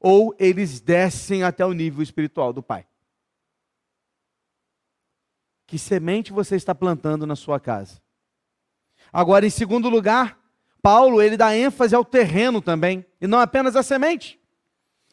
ou eles descem até o nível espiritual do pai. Que semente você está plantando na sua casa? Agora, em segundo lugar, Paulo, ele dá ênfase ao terreno também, e não apenas à semente.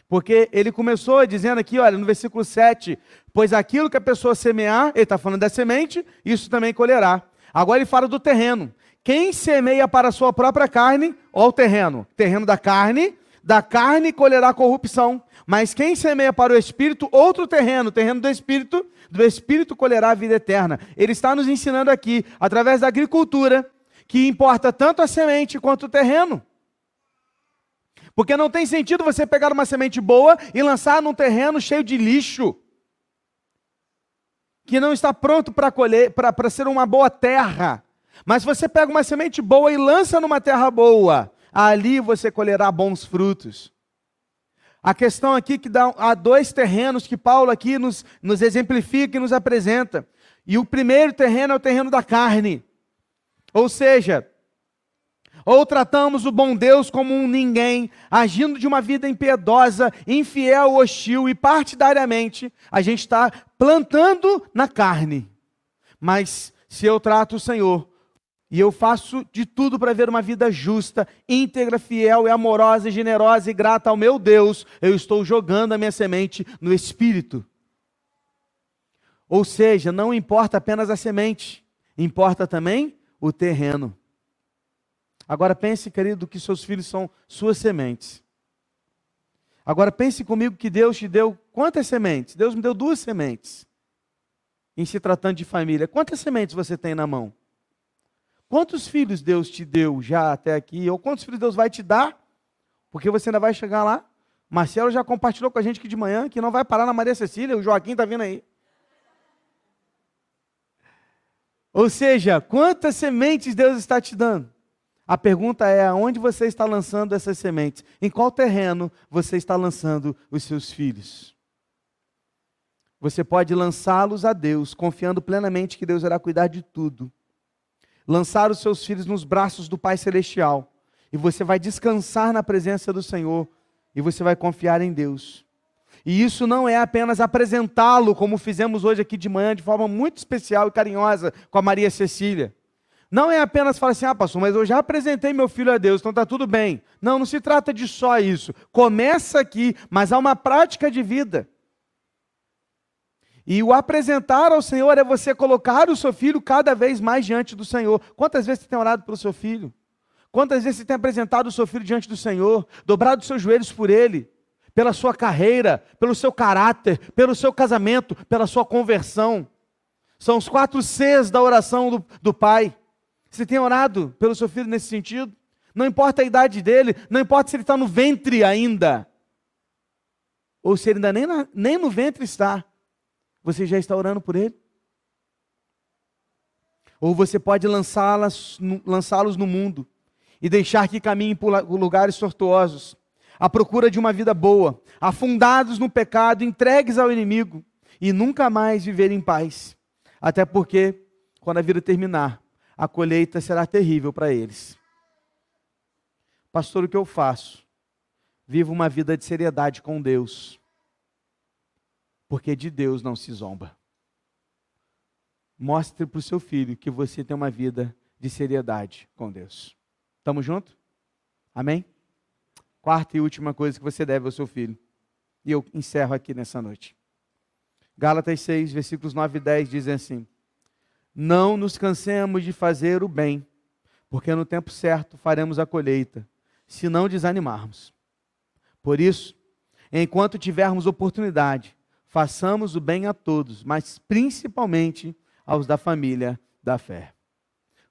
Porque ele começou dizendo aqui, olha, no versículo 7, pois aquilo que a pessoa semear, ele está falando da semente, isso também colherá. Agora ele fala do terreno. Quem semeia para a sua própria carne, ó o terreno, terreno da carne, da carne colherá corrupção. Mas quem semeia para o espírito, outro terreno, terreno do espírito, do espírito colherá a vida eterna. Ele está nos ensinando aqui, através da agricultura, que importa tanto a semente quanto o terreno. Porque não tem sentido você pegar uma semente boa e lançar num terreno cheio de lixo, que não está pronto para colher, para ser uma boa terra. Mas você pega uma semente boa e lança numa terra boa, ali você colherá bons frutos. A questão aqui que dá, há dois terrenos que Paulo aqui nos, nos exemplifica e nos apresenta. E o primeiro terreno é o terreno da carne. Ou seja, ou tratamos o bom Deus como um ninguém, agindo de uma vida impiedosa, infiel, hostil e partidariamente, a gente está plantando na carne. Mas se eu trato o Senhor e eu faço de tudo para ver uma vida justa, íntegra, fiel e amorosa, e generosa e grata ao meu Deus, eu estou jogando a minha semente no Espírito. Ou seja, não importa apenas a semente, importa também o terreno. Agora pense, querido, que seus filhos são suas sementes. Agora pense comigo que Deus te deu quantas sementes? Deus me deu duas sementes. Em se tratando de família, quantas sementes você tem na mão? Quantos filhos Deus te deu já até aqui? Ou quantos filhos Deus vai te dar? Porque você ainda vai chegar lá. Marcelo já compartilhou com a gente aqui de manhã que não vai parar na Maria Cecília, o Joaquim está vindo aí. Ou seja, quantas sementes Deus está te dando? A pergunta é: aonde você está lançando essas sementes? Em qual terreno você está lançando os seus filhos? Você pode lançá-los a Deus, confiando plenamente que Deus irá cuidar de tudo. Lançar os seus filhos nos braços do Pai Celestial. E você vai descansar na presença do Senhor. E você vai confiar em Deus. E isso não é apenas apresentá-lo, como fizemos hoje aqui de manhã, de forma muito especial e carinhosa com a Maria Cecília. Não é apenas falar assim, ah, pastor, mas eu já apresentei meu filho a Deus, então está tudo bem. Não, não se trata de só isso. Começa aqui, mas há uma prática de vida. E o apresentar ao Senhor é você colocar o seu filho cada vez mais diante do Senhor. Quantas vezes você tem orado pelo seu filho? Quantas vezes você tem apresentado o seu filho diante do Senhor, dobrado os seus joelhos por ele, pela sua carreira, pelo seu caráter, pelo seu casamento, pela sua conversão? São os quatro Cs da oração do, do Pai. Você tem orado pelo seu filho nesse sentido? Não importa a idade dele, não importa se ele está no ventre ainda, ou se ele ainda nem, na, nem no ventre está. Você já está orando por ele? Ou você pode lançá-los lançá no mundo e deixar que caminhem por lugares tortuosos, à procura de uma vida boa, afundados no pecado, entregues ao inimigo e nunca mais viver em paz. Até porque, quando a vida terminar, a colheita será terrível para eles. Pastor, o que eu faço? Vivo uma vida de seriedade com Deus porque de Deus não se zomba. Mostre para o seu filho que você tem uma vida de seriedade com Deus. Estamos juntos? Amém? Quarta e última coisa que você deve ao seu filho. E eu encerro aqui nessa noite. Gálatas 6, versículos 9 e 10 dizem assim: Não nos cansemos de fazer o bem, porque no tempo certo faremos a colheita, se não desanimarmos. Por isso, enquanto tivermos oportunidade, façamos o bem a todos, mas principalmente aos da família da fé.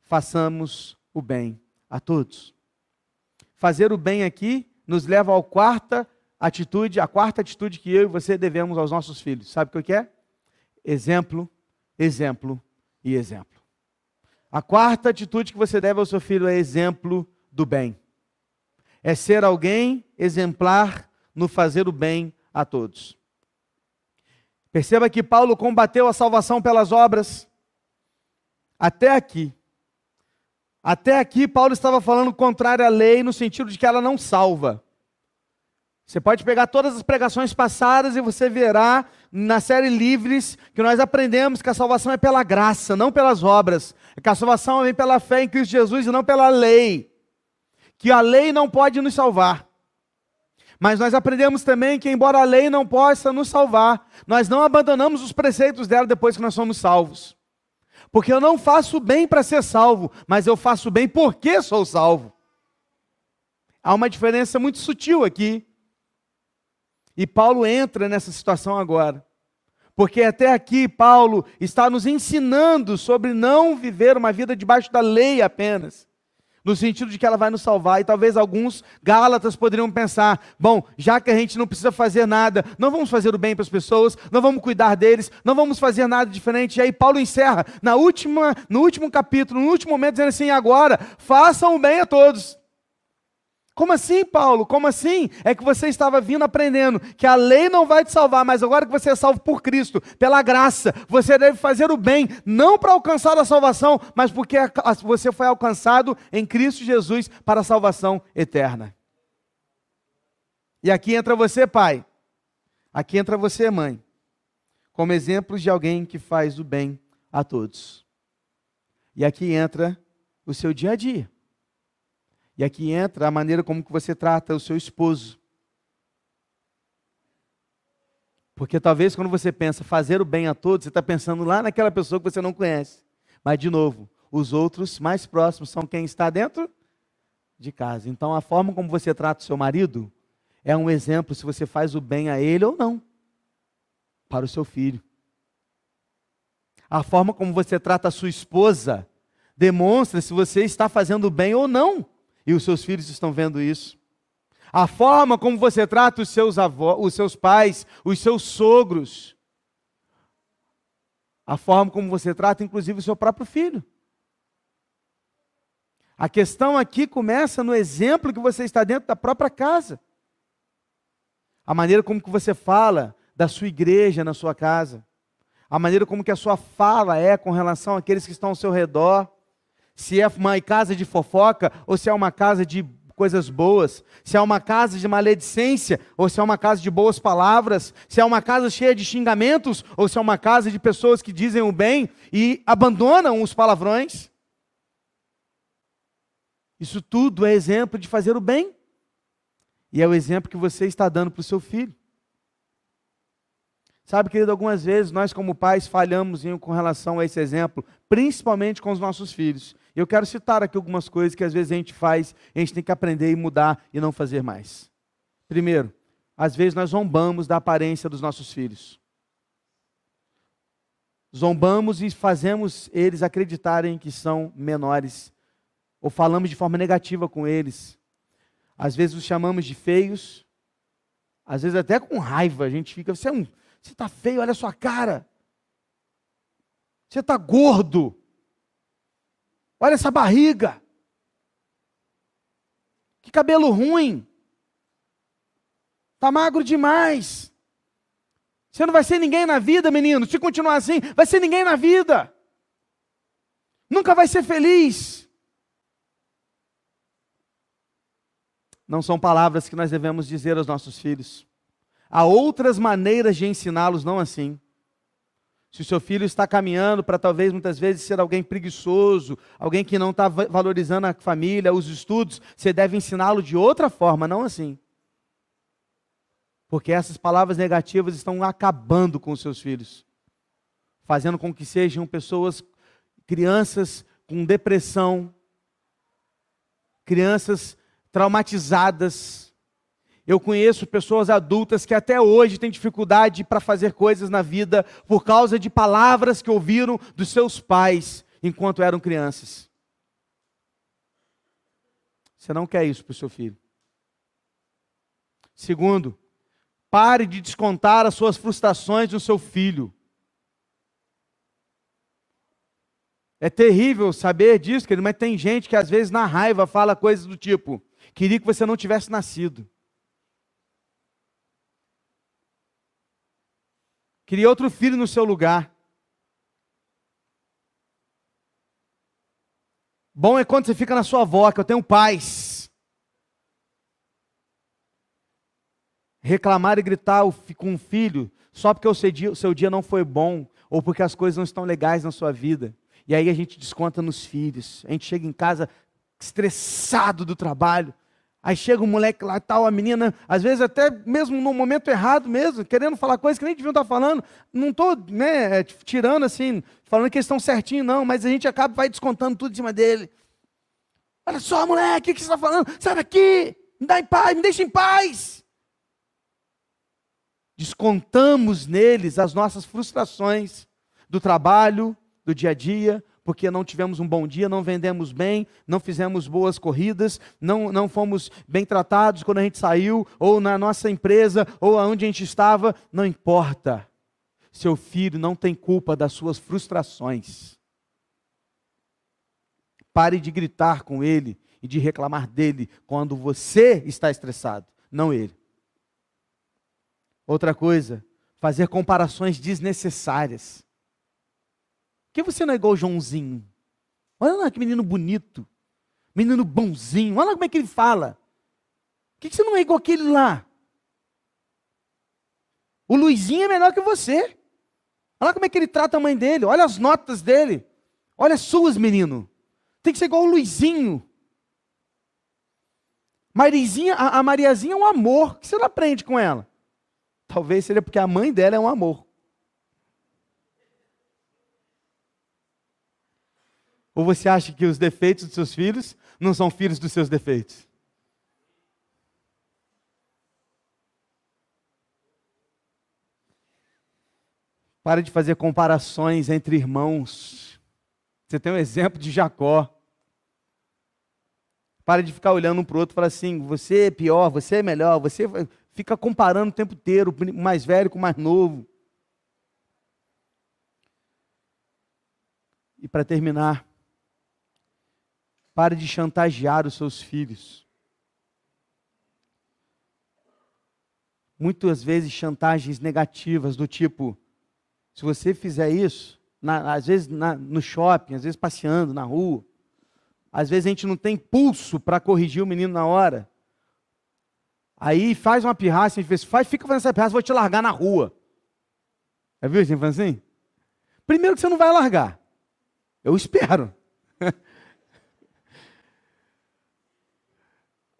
Façamos o bem a todos. Fazer o bem aqui nos leva à quarta atitude, a quarta atitude que eu e você devemos aos nossos filhos. Sabe o que é? Exemplo, exemplo e exemplo. A quarta atitude que você deve ao seu filho é exemplo do bem. É ser alguém exemplar no fazer o bem a todos. Perceba que Paulo combateu a salvação pelas obras. Até aqui. Até aqui, Paulo estava falando contrário à lei, no sentido de que ela não salva. Você pode pegar todas as pregações passadas e você verá na série Livres que nós aprendemos que a salvação é pela graça, não pelas obras. Que a salvação vem pela fé em Cristo Jesus e não pela lei. Que a lei não pode nos salvar. Mas nós aprendemos também que, embora a lei não possa nos salvar, nós não abandonamos os preceitos dela depois que nós somos salvos. Porque eu não faço bem para ser salvo, mas eu faço bem porque sou salvo. Há uma diferença muito sutil aqui. E Paulo entra nessa situação agora. Porque até aqui Paulo está nos ensinando sobre não viver uma vida debaixo da lei apenas, no sentido de que ela vai nos salvar. E talvez alguns Gálatas poderiam pensar: bom, já que a gente não precisa fazer nada, não vamos fazer o bem para as pessoas, não vamos cuidar deles, não vamos fazer nada diferente. E aí Paulo encerra na última, no último capítulo, no último momento, dizendo assim: agora façam o bem a todos. Como assim, Paulo? Como assim? É que você estava vindo aprendendo que a lei não vai te salvar, mas agora que você é salvo por Cristo, pela graça, você deve fazer o bem, não para alcançar a salvação, mas porque você foi alcançado em Cristo Jesus para a salvação eterna. E aqui entra você, pai. Aqui entra você, mãe. Como exemplos de alguém que faz o bem a todos. E aqui entra o seu dia a dia. E aqui entra a maneira como que você trata o seu esposo. Porque talvez quando você pensa fazer o bem a todos, você está pensando lá naquela pessoa que você não conhece. Mas, de novo, os outros mais próximos são quem está dentro de casa. Então, a forma como você trata o seu marido é um exemplo se você faz o bem a ele ou não, para o seu filho. A forma como você trata a sua esposa demonstra se você está fazendo o bem ou não e os seus filhos estão vendo isso. A forma como você trata os seus avós, os seus pais, os seus sogros, a forma como você trata, inclusive, o seu próprio filho. A questão aqui começa no exemplo que você está dentro da própria casa. A maneira como que você fala da sua igreja na sua casa. A maneira como que a sua fala é com relação àqueles que estão ao seu redor. Se é uma casa de fofoca ou se é uma casa de coisas boas, se é uma casa de maledicência ou se é uma casa de boas palavras, se é uma casa cheia de xingamentos ou se é uma casa de pessoas que dizem o bem e abandonam os palavrões. Isso tudo é exemplo de fazer o bem. E é o exemplo que você está dando para o seu filho. Sabe, querido, algumas vezes nós, como pais, falhamos com relação a esse exemplo, principalmente com os nossos filhos. Eu quero citar aqui algumas coisas que às vezes a gente faz, a gente tem que aprender e mudar e não fazer mais. Primeiro, às vezes nós zombamos da aparência dos nossos filhos. Zombamos e fazemos eles acreditarem que são menores ou falamos de forma negativa com eles. Às vezes os chamamos de feios, às vezes até com raiva, a gente fica, você é um, está feio, olha a sua cara. Você está gordo. Olha essa barriga. Que cabelo ruim. Está magro demais. Você não vai ser ninguém na vida, menino. Se continuar assim, vai ser ninguém na vida. Nunca vai ser feliz. não são palavras que nós devemos dizer aos nossos filhos. Há outras maneiras de ensiná-los, não assim. Se o seu filho está caminhando para talvez muitas vezes ser alguém preguiçoso, alguém que não está valorizando a família, os estudos, você deve ensiná-lo de outra forma, não assim. Porque essas palavras negativas estão acabando com os seus filhos, fazendo com que sejam pessoas, crianças com depressão, crianças traumatizadas. Eu conheço pessoas adultas que até hoje têm dificuldade para fazer coisas na vida por causa de palavras que ouviram dos seus pais enquanto eram crianças. Você não quer isso para o seu filho. Segundo, pare de descontar as suas frustrações no seu filho. É terrível saber disso, querido, mas tem gente que às vezes na raiva fala coisas do tipo: Queria que você não tivesse nascido. Queria outro filho no seu lugar. Bom é quando você fica na sua avó, que eu tenho paz. Reclamar e gritar com um filho só porque o seu, dia, o seu dia não foi bom ou porque as coisas não estão legais na sua vida. E aí a gente desconta nos filhos. A gente chega em casa estressado do trabalho. Aí chega um moleque lá tal, a menina, às vezes até mesmo no momento errado mesmo, querendo falar coisas que nem deviam estar falando. Não estou né, tirando assim, falando que eles estão certinho, não, mas a gente acaba vai descontando tudo em cima dele. Olha só, moleque, o que você está falando? Sai daqui! Me dá em paz, me deixa em paz! Descontamos neles as nossas frustrações do trabalho, do dia a dia, porque não tivemos um bom dia, não vendemos bem, não fizemos boas corridas, não, não fomos bem tratados quando a gente saiu, ou na nossa empresa, ou aonde a gente estava, não importa. Seu filho não tem culpa das suas frustrações. Pare de gritar com ele e de reclamar dele quando você está estressado, não ele. Outra coisa, fazer comparações desnecessárias que você não é igual o Joãozinho? Olha lá que menino bonito. Menino bonzinho. Olha lá como é que ele fala. Por que você não é igual aquele lá? O Luizinho é melhor que você. Olha lá como é que ele trata a mãe dele. Olha as notas dele. Olha as suas, menino. Tem que ser igual o Luizinho. Marizinha, a, a Mariazinha é um amor. O que você não aprende com ela? Talvez seja porque a mãe dela é um amor. Ou você acha que os defeitos dos seus filhos não são filhos dos seus defeitos? Para de fazer comparações entre irmãos. Você tem um exemplo de Jacó. Para de ficar olhando um para o outro e falar assim: você é pior, você é melhor, você fica comparando o tempo inteiro, o mais velho com o mais novo. E para terminar, pare de chantagear os seus filhos. Muitas vezes chantagens negativas, do tipo: se você fizer isso, na, às vezes na, no shopping, às vezes passeando na rua, às vezes a gente não tem pulso para corrigir o menino na hora. Aí faz uma pirraça, a gente faz, fica fazendo essa pirraça, vou te largar na rua. Já viu assim, assim? Primeiro que você não vai largar. Eu espero. [LAUGHS]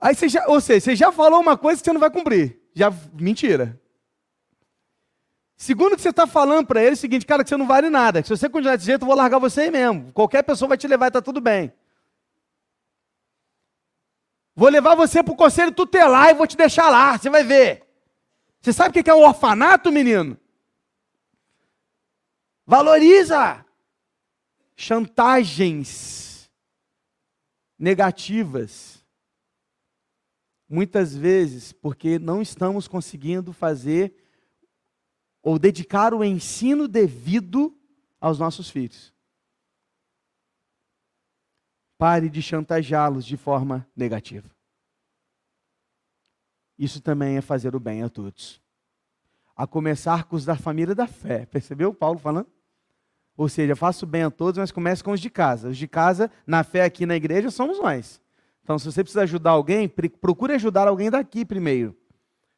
Aí você já, ou seja, você já falou uma coisa que você não vai cumprir. Já, mentira. Segundo que você está falando para ele é o seguinte, cara, que você não vale nada. Se você continuar desse jeito, eu vou largar você aí mesmo. Qualquer pessoa vai te levar e está tudo bem. Vou levar você para o conselho tutelar e vou te deixar lá, você vai ver. Você sabe o que é um orfanato, menino? Valoriza chantagens negativas. Muitas vezes porque não estamos conseguindo fazer ou dedicar o ensino devido aos nossos filhos. Pare de chantageá-los de forma negativa. Isso também é fazer o bem a todos. A começar com os da família da fé. Percebeu Paulo falando? Ou seja, faço bem a todos, mas comece com os de casa. Os de casa, na fé aqui na igreja, somos nós. Então, se você precisa ajudar alguém, procure ajudar alguém daqui primeiro.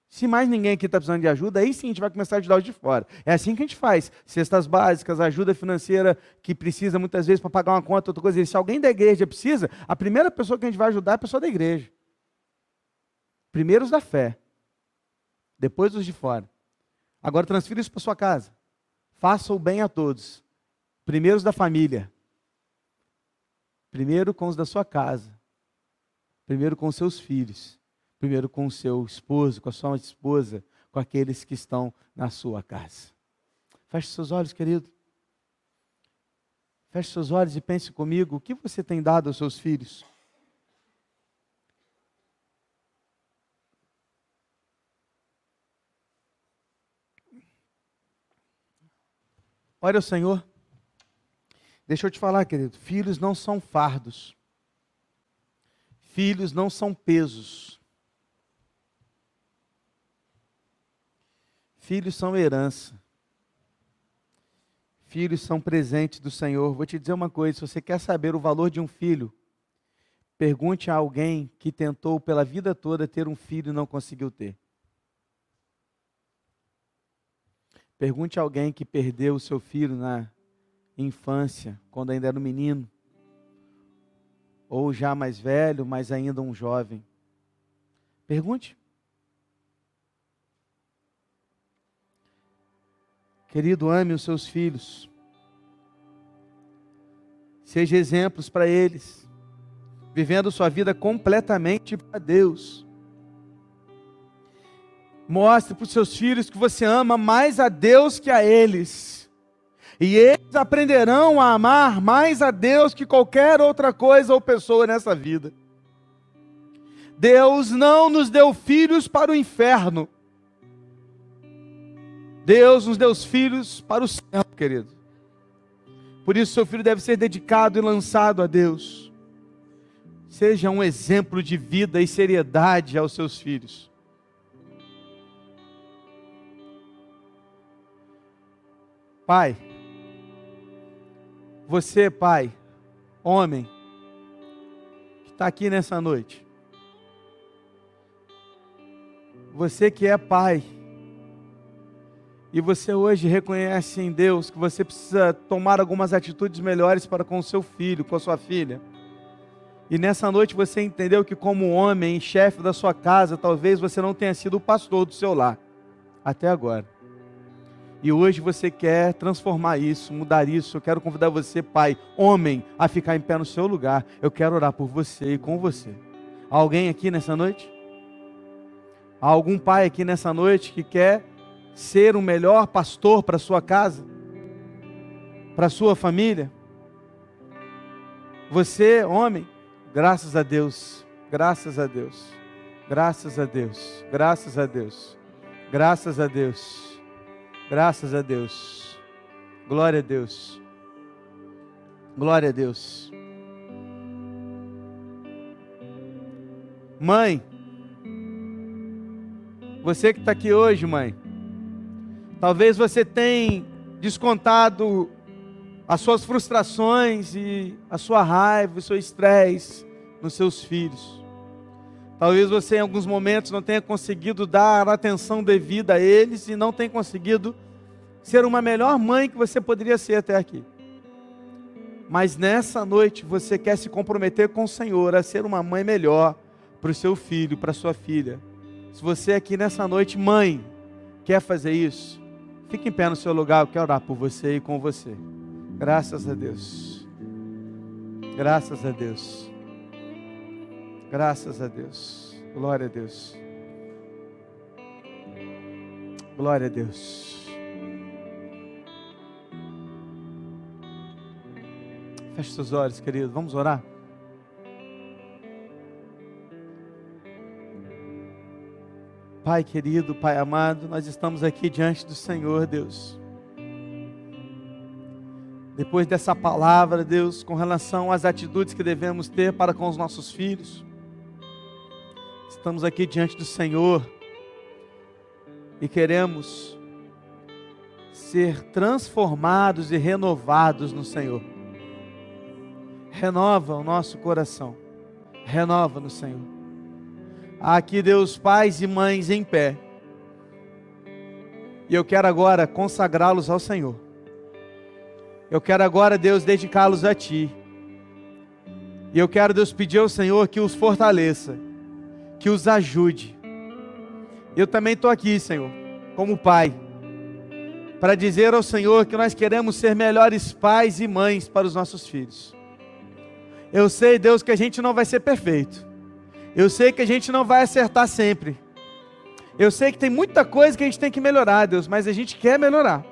Se mais ninguém aqui está precisando de ajuda, aí sim a gente vai começar a ajudar os de fora. É assim que a gente faz. Cestas básicas, ajuda financeira que precisa muitas vezes para pagar uma conta, outra coisa. E se alguém da igreja precisa, a primeira pessoa que a gente vai ajudar é a pessoa da igreja. Primeiro os da fé. Depois os de fora. Agora transfira isso para sua casa. Faça o bem a todos. Primeiro os da família. Primeiro com os da sua casa. Primeiro com seus filhos primeiro com seu esposo, com a sua esposa, com aqueles que estão na sua casa. Feche seus olhos, querido. Feche seus olhos e pense comigo: o que você tem dado aos seus filhos? Olha o Senhor. Deixa eu te falar, querido. Filhos não são fardos. Filhos não são pesos. Filhos são herança. Filhos são presentes do Senhor. Vou te dizer uma coisa: se você quer saber o valor de um filho, pergunte a alguém que tentou pela vida toda ter um filho e não conseguiu ter. Pergunte a alguém que perdeu o seu filho na infância, quando ainda era um menino, ou já mais velho, mas ainda um jovem. Pergunte. Querido, ame os seus filhos. Seja exemplos para eles, vivendo sua vida completamente para Deus. Mostre para os seus filhos que você ama mais a Deus que a eles. E eles aprenderão a amar mais a Deus que qualquer outra coisa ou pessoa nessa vida. Deus não nos deu filhos para o inferno. Deus nos deu os filhos para o céu, querido. Por isso, seu filho deve ser dedicado e lançado a Deus. Seja um exemplo de vida e seriedade aos seus filhos. Pai, você, pai, homem, que está aqui nessa noite, você que é pai, e você hoje reconhece em Deus que você precisa tomar algumas atitudes melhores para com o seu filho, com a sua filha. E nessa noite você entendeu que, como homem, chefe da sua casa, talvez você não tenha sido o pastor do seu lar, até agora. E hoje você quer transformar isso, mudar isso. Eu quero convidar você, pai, homem, a ficar em pé no seu lugar. Eu quero orar por você e com você. Há alguém aqui nessa noite? Há algum pai aqui nessa noite que quer ser o melhor pastor para sua casa, para sua família. Você, homem, graças a Deus, graças a Deus, graças a Deus, graças a Deus, graças a Deus, graças a Deus, glória a Deus. Glória a Deus. Mãe, você que está aqui hoje, mãe, talvez você tenha descontado as suas frustrações e a sua raiva, o seu estresse nos seus filhos. Talvez você em alguns momentos não tenha conseguido dar atenção devida a eles e não tenha conseguido ser uma melhor mãe que você poderia ser até aqui. Mas nessa noite você quer se comprometer com o Senhor a ser uma mãe melhor para o seu filho, para a sua filha. Se você aqui nessa noite, mãe, quer fazer isso, fique em pé no seu lugar, eu quero orar por você e com você. Graças a Deus. Graças a Deus. Graças a Deus. Glória a Deus. Glória a Deus. Feche seus olhos, querido. Vamos orar. Pai querido, Pai amado, nós estamos aqui diante do Senhor, Deus. Depois dessa palavra, Deus, com relação às atitudes que devemos ter para com os nossos filhos, estamos aqui diante do Senhor e queremos ser transformados e renovados no Senhor. Renova o nosso coração, renova no Senhor aqui Deus, pais e mães em pé. E eu quero agora consagrá-los ao Senhor. Eu quero agora, Deus, dedicá-los a Ti. E eu quero, Deus, pedir ao Senhor que os fortaleça, que os ajude. Eu também estou aqui, Senhor, como pai, para dizer ao Senhor que nós queremos ser melhores pais e mães para os nossos filhos. Eu sei, Deus, que a gente não vai ser perfeito. Eu sei que a gente não vai acertar sempre. Eu sei que tem muita coisa que a gente tem que melhorar, Deus, mas a gente quer melhorar.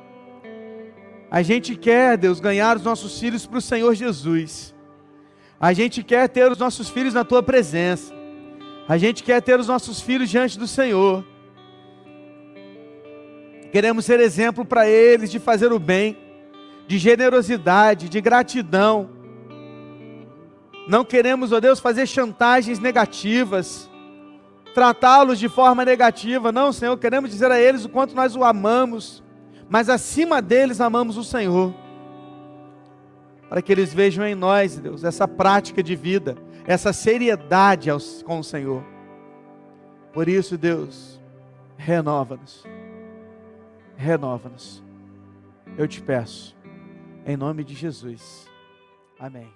A gente quer, Deus, ganhar os nossos filhos para o Senhor Jesus. A gente quer ter os nossos filhos na tua presença. A gente quer ter os nossos filhos diante do Senhor. Queremos ser exemplo para eles de fazer o bem, de generosidade, de gratidão, não queremos, ó Deus, fazer chantagens negativas, tratá-los de forma negativa. Não, Senhor, queremos dizer a eles o quanto nós o amamos, mas acima deles amamos o Senhor. Para que eles vejam em nós, Deus, essa prática de vida, essa seriedade com o Senhor. Por isso, Deus, renova-nos. Renova-nos. Eu te peço, em nome de Jesus. Amém.